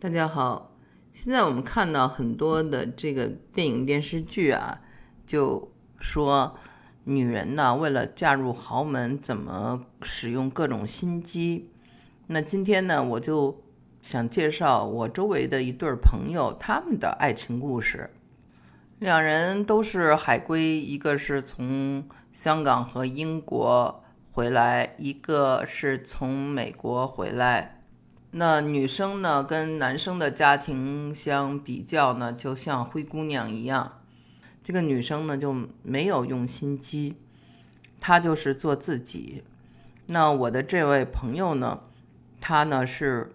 大家好，现在我们看到很多的这个电影电视剧啊，就说女人呢为了嫁入豪门，怎么使用各种心机。那今天呢，我就想介绍我周围的一对朋友他们的爱情故事。两人都是海归，一个是从香港和英国回来，一个是从美国回来。那女生呢，跟男生的家庭相比较呢，就像灰姑娘一样。这个女生呢，就没有用心机，她就是做自己。那我的这位朋友呢，他呢是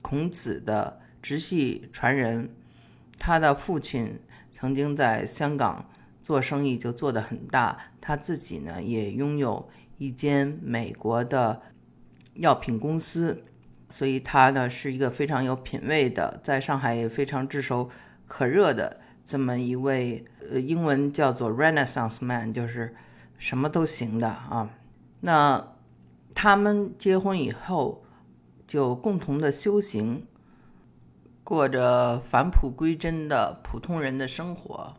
孔子的直系传人，他的父亲曾经在香港做生意就做得很大，他自己呢也拥有一间美国的药品公司。所以他呢是一个非常有品位的，在上海也非常炙手可热的这么一位，呃，英文叫做 Renaissance man，就是什么都行的啊。那他们结婚以后就共同的修行，过着返璞归真的普通人的生活。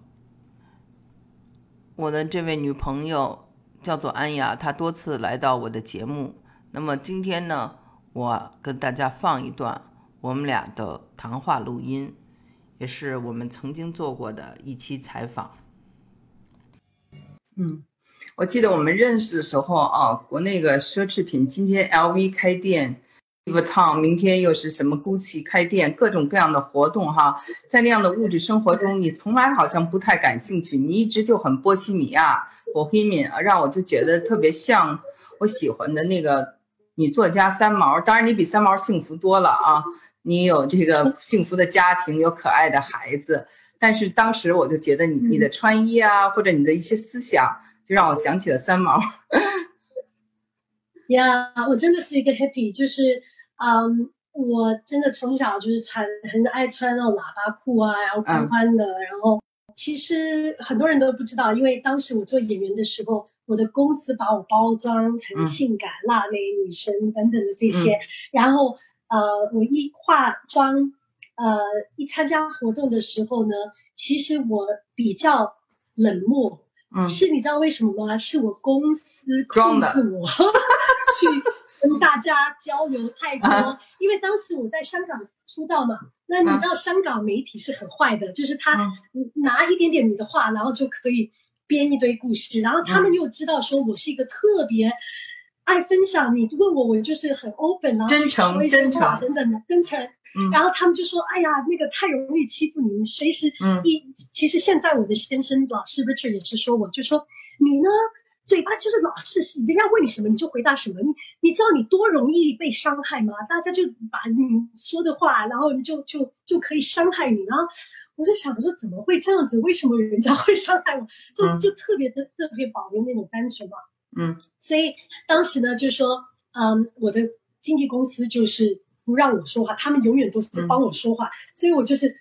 我的这位女朋友叫做安雅，她多次来到我的节目。那么今天呢？我跟大家放一段我们俩的谈话录音，也是我们曾经做过的一期采访。嗯，我记得我们认识的时候啊，国内个奢侈品，今天 LV 开店 Vuitton，明天又是什么 Gucci 开店，各种各样的活动哈，在那样的物质生活中，你从来好像不太感兴趣，你一直就很波西米亚，Bohemian，让我就觉得特别像我喜欢的那个。女作家三毛，当然你比三毛幸福多了啊！你有这个 幸福的家庭，有可爱的孩子。但是当时我就觉得你你的穿衣啊，或者你的一些思想，就让我想起了三毛。呀，我真的是一个 happy，就是嗯，我真的从小就是穿很爱穿那种喇叭裤啊，然后宽宽的。然后其实很多人都不知道，因为当时我做演员的时候。我的公司把我包装成性感辣妹女神等等的这些，然后呃，我一化妆，呃，一参加活动的时候呢，其实我比较冷漠，嗯，是你知道为什么吗？是我公司控制我 去跟大家交流太 多，因为当时我在香港出道嘛，那你知道香港媒体是很坏的，就是他拿一点点你的话，然后就可以。编一堆故事，然后他们又知道说我是一个特别爱分享。你问我，我就是很 open 啊，真诚、真诚等等的真诚。然后他们就说：“哎呀，那个太容易欺负你，你随时一……其实现在我的先生老师 Richard 也是说，我就说你呢。”嘴巴就是老是，人家问你什么你就回答什么。你你知道你多容易被伤害吗？大家就把你说的话，然后你就就就可以伤害你。然后我就想说，怎么会这样子？为什么人家会伤害我？就就特别的特别保留那种单纯嘛。嗯。所以当时呢，就是说，嗯，我的经纪公司就是不让我说话，他们永远都是帮我说话，所以我就是。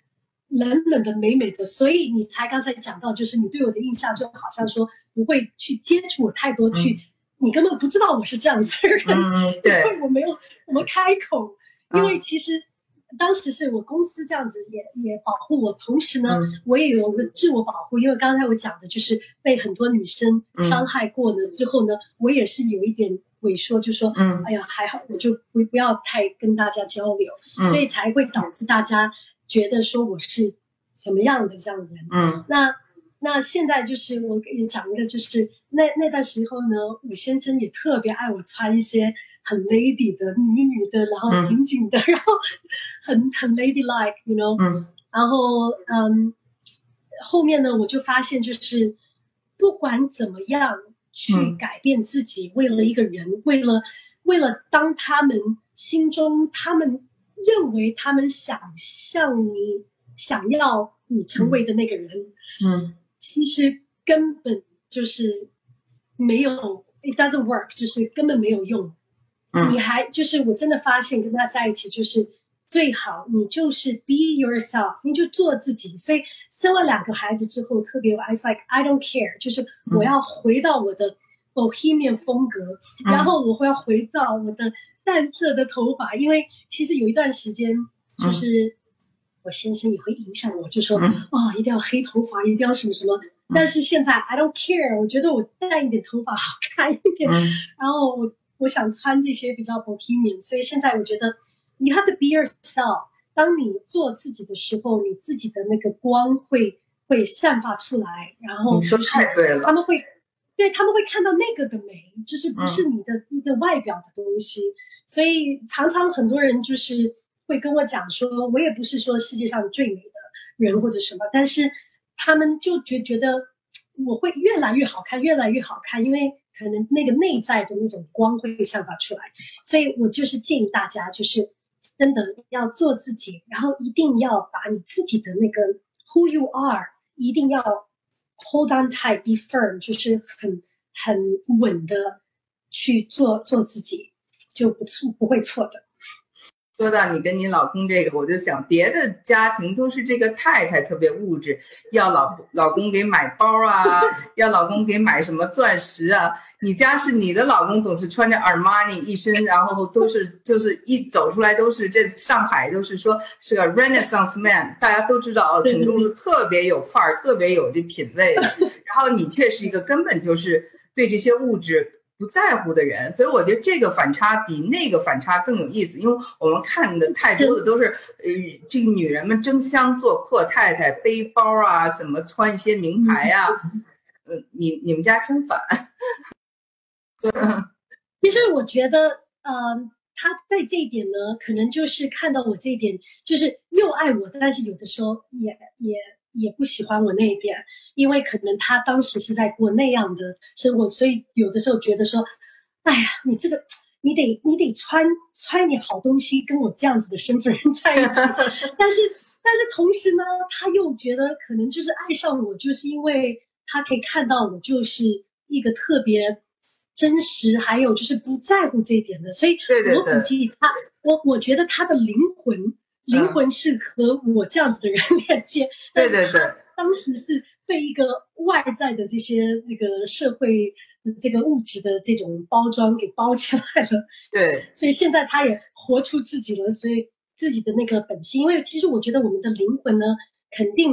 冷冷的、美美的，所以你才刚才讲到，就是你对我的印象就好像说不会去接触我太多，去你根本不知道我是这样子的人，因为我没有怎么开口。因为其实当时是我公司这样子，也也保护我，同时呢，我也有个自我保护。因为刚才我讲的就是被很多女生伤害过的之后呢，我也是有一点萎缩，就说，嗯，哎呀，还好，我就不不要太跟大家交流，所以才会导致大家。觉得说我是怎么样的这样的人，嗯，那那现在就是我给你讲一个，就是那那段时候呢，我先生也特别爱我穿一些很 lady 的女女的，然后紧紧的，然后很很 lady like，you know，嗯，然后嗯，后面呢，我就发现就是不管怎么样去改变自己，为了一个人，为了为了当他们心中他们。认为他们想象你想要你成为的那个人，嗯，其实根本就是没有，it doesn't work，就是根本没有用。嗯，你还就是我真的发现跟他在一起就是最好，你就是 be yourself，你就做自己。所以生了两个孩子之后，特别 I like I don't care，就是我要回到我的 bohemian 风格，然后我会要回到我的。淡色的头发，因为其实有一段时间就是我先生也会影响我，就说哦，一定要黑头发，一定要什么什么。但是现在 I don't care，我觉得我淡一点头发好看一点。然后我我想穿这些比较 bohemian，所以现在我觉得 you have to be yourself。当你做自己的时候，你自己的那个光会会散发出来，然后你说太对了，他们会对他们会看到那个的美，就是不是你的一个外表的东西。所以常常很多人就是会跟我讲说，我也不是说世界上最美的人或者什么，但是。他们就觉觉得我会越来越好看，越来越好看，因为可能那个内在的那种光会散发出来，所以我就是建议大家，就是真的要做自己，然后一定要把你自己的那个 who you are 一定要 hold on tight，be firm，就是很很稳的去做做自己，就不错不会错的。说到你跟你老公这个，我就想别的家庭都是这个太太特别物质，要老老公给买包啊，要老公给买什么钻石啊。你家是你的老公总是穿着阿玛尼一身，然后都是就是一走出来都是这上海都是说是个 Renaissance man，大家都知道挺重是特别有范儿，特别有这品味。然后你却是一个根本就是对这些物质。不在乎的人，所以我觉得这个反差比那个反差更有意思，因为我们看的太多的都是，呃，这个女人们争相做阔太太，背包啊，什么穿一些名牌啊，呃，你你们家相反。其实我觉得，呃，他在这一点呢，可能就是看到我这一点，就是又爱我，但是有的时候也也也不喜欢我那一点。因为可能他当时是在过那样的生活，所以有的时候觉得说，哎呀，你这个你得你得穿穿一点好东西，跟我这样子的身份人在一起。但是但是同时呢，他又觉得可能就是爱上我，就是因为他可以看到我就是一个特别真实，还有就是不在乎这一点的。所以我估计他，我我觉得他的灵魂灵魂是和我这样子的人 连接。对对对，当时是。被一个外在的这些那个社会这个物质的这种包装给包起来了，对，所以现在他也活出自己了，所以自己的那个本性。因为其实我觉得我们的灵魂呢，肯定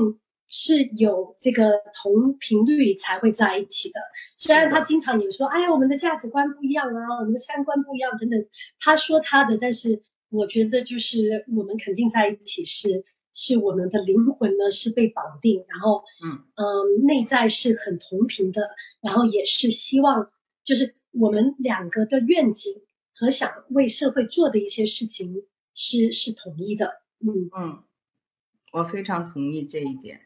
是有这个同频率才会在一起的。虽然他经常也说，哎呀，我们的价值观不一样啊，我们的三观不一样等等，他说他的，但是我觉得就是我们肯定在一起是。是我们的灵魂呢，是被绑定，然后，嗯嗯，内在是很同频的，然后也是希望，就是我们两个的愿景和想为社会做的一些事情是是统一的，嗯嗯，我非常同意这一点。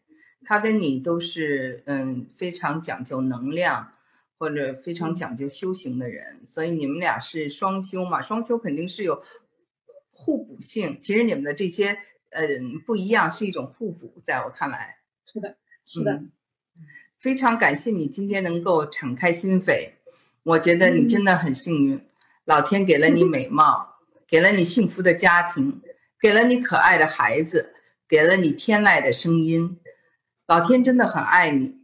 他跟你都是嗯非常讲究能量或者非常讲究修行的人，所以你们俩是双修嘛，双修肯定是有互补性。其实你们的这些。嗯，不一样是一种互补，在我看来，是的，是的，非常感谢你今天能够敞开心扉，我觉得你真的很幸运，老天给了你美貌，给了你幸福的家庭，给了你可爱的孩子，给了你天籁的声音，老天真的很爱你，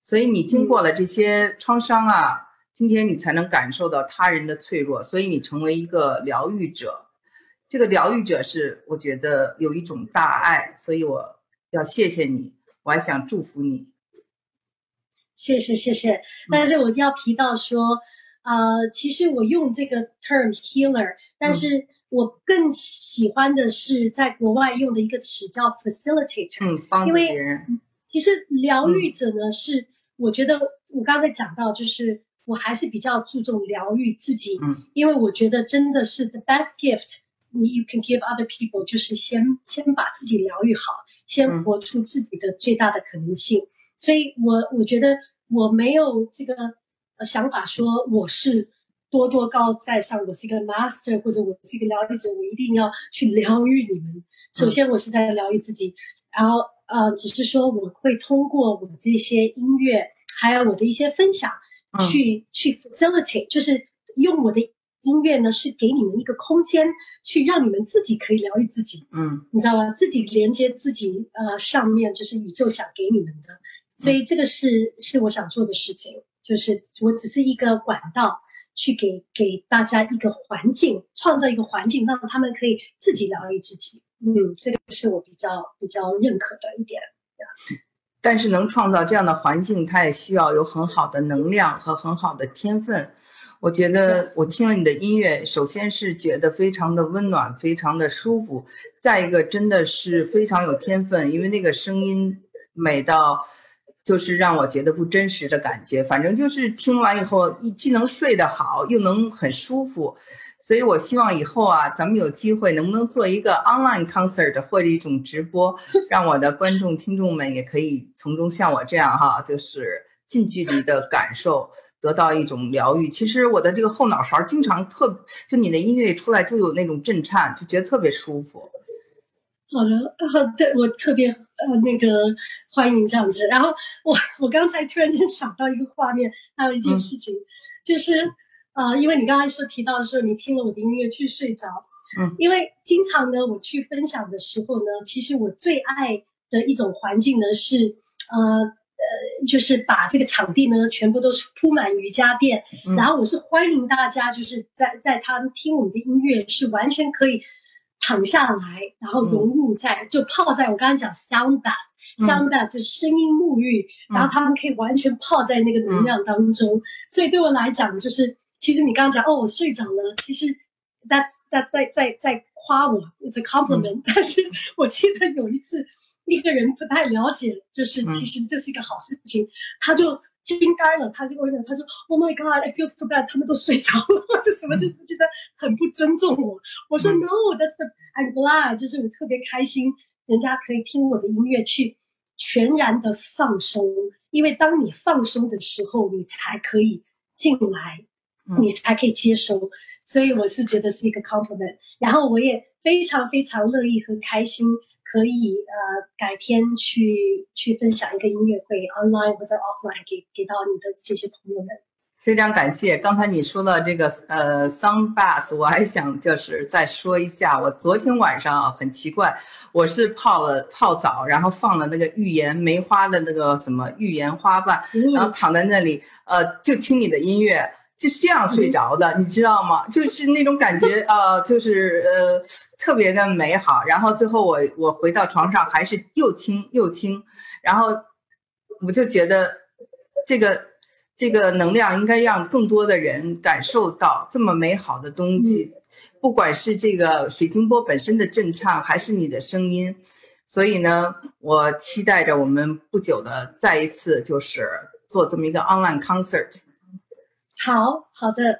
所以你经过了这些创伤啊，今天你才能感受到他人的脆弱，所以你成为一个疗愈者。这个疗愈者是，我觉得有一种大爱，所以我要谢谢你，我还想祝福你。谢谢谢谢，但是我要提到说，呃，其实我用这个 term healer，但是我更喜欢的是在国外用的一个词叫 facilitator，嗯，帮助别人。其实疗愈者呢，是我觉得我刚才讲到，就是我还是比较注重疗愈自己，嗯，因为我觉得真的是 the best gift。你 you can give other people，就是先先把自己疗愈好，先活出自己的最大的可能性。所以，我我觉得我没有这个想法，说我是多多高在上，我是一个 master，或者我是一个疗愈者，我一定要去疗愈你们。首先，我是在疗愈自己，然后呃，只是说我会通过我这些音乐，还有我的一些分享，去去 facilitate，就是用我的。音乐呢是给你们一个空间，去让你们自己可以疗愈自己，嗯，你知道吗？自己连接自己，呃，上面就是宇宙想给你们的，所以这个是是我想做的事情，就是我只是一个管道，去给给大家一个环境，创造一个环境，让他们可以自己疗愈自己。嗯，这个是我比较比较认可的一点。但是能创造这样的环境，它也需要有很好的能量和很好的天分。我觉得我听了你的音乐，首先是觉得非常的温暖，非常的舒服。再一个，真的是非常有天分，因为那个声音美到，就是让我觉得不真实的感觉。反正就是听完以后，既能睡得好，又能很舒服。所以，我希望以后啊，咱们有机会能不能做一个 online concert 或者一种直播，让我的观众听众们也可以从中像我这样哈，就是近距离的感受，得到一种疗愈。其实我的这个后脑勺经常特，就你的音乐一出来就有那种震颤，就觉得特别舒服。好的，好的我特别呃那个欢迎这样子。然后我我刚才突然间想到一个画面，还有一件事情，就是。啊，因为你刚才说提到的时候，你听了我的音乐去睡着，嗯，因为经常呢，我去分享的时候呢，其实我最爱的一种环境呢是，呃呃，就是把这个场地呢全部都是铺满瑜伽垫，然后我是欢迎大家就是在在他们听我们的音乐是完全可以躺下来，然后融入在就泡在我刚刚讲 sound bath，sound bath 就是声音沐浴，然后他们可以完全泡在那个能量当中，所以对我来讲就是。其实你刚刚讲哦，我睡着了。其实，that's that 在在在夸我，it's a compliment。但是我记得有一次，一个人不太了解，就是其实这是一个好事情，他就惊呆了，他就我讲他说：“Oh my God, I feel so bad。”他们都睡着了，或者什么，就觉得很不尊重我。我说：“No，that's the I'm glad。”就是我特别开心，人家可以听我的音乐去全然的放松，因为当你放松的时候，你才可以进来。你才可以接收，所以我是觉得是一个 compliment。然后我也非常非常乐意和开心，可以呃改天去去分享一个音乐会，online 或者 offline 给给到你的这些朋友们。非常感谢。刚才你说的这个呃 sun bath，我还想就是再说一下，我昨天晚上啊很奇怪，我是泡了泡澡，然后放了那个浴盐梅花的那个什么浴盐花瓣，然后躺在那里，呃，就听你的音乐。就是这样睡着的，你知道吗？就是那种感觉，呃，就是呃，特别的美好。然后最后我我回到床上，还是又听又听，然后我就觉得这个这个能量应该让更多的人感受到这么美好的东西，不管是这个水晶波本身的震颤，还是你的声音。所以呢，我期待着我们不久的再一次就是做这么一个 online concert。好好的。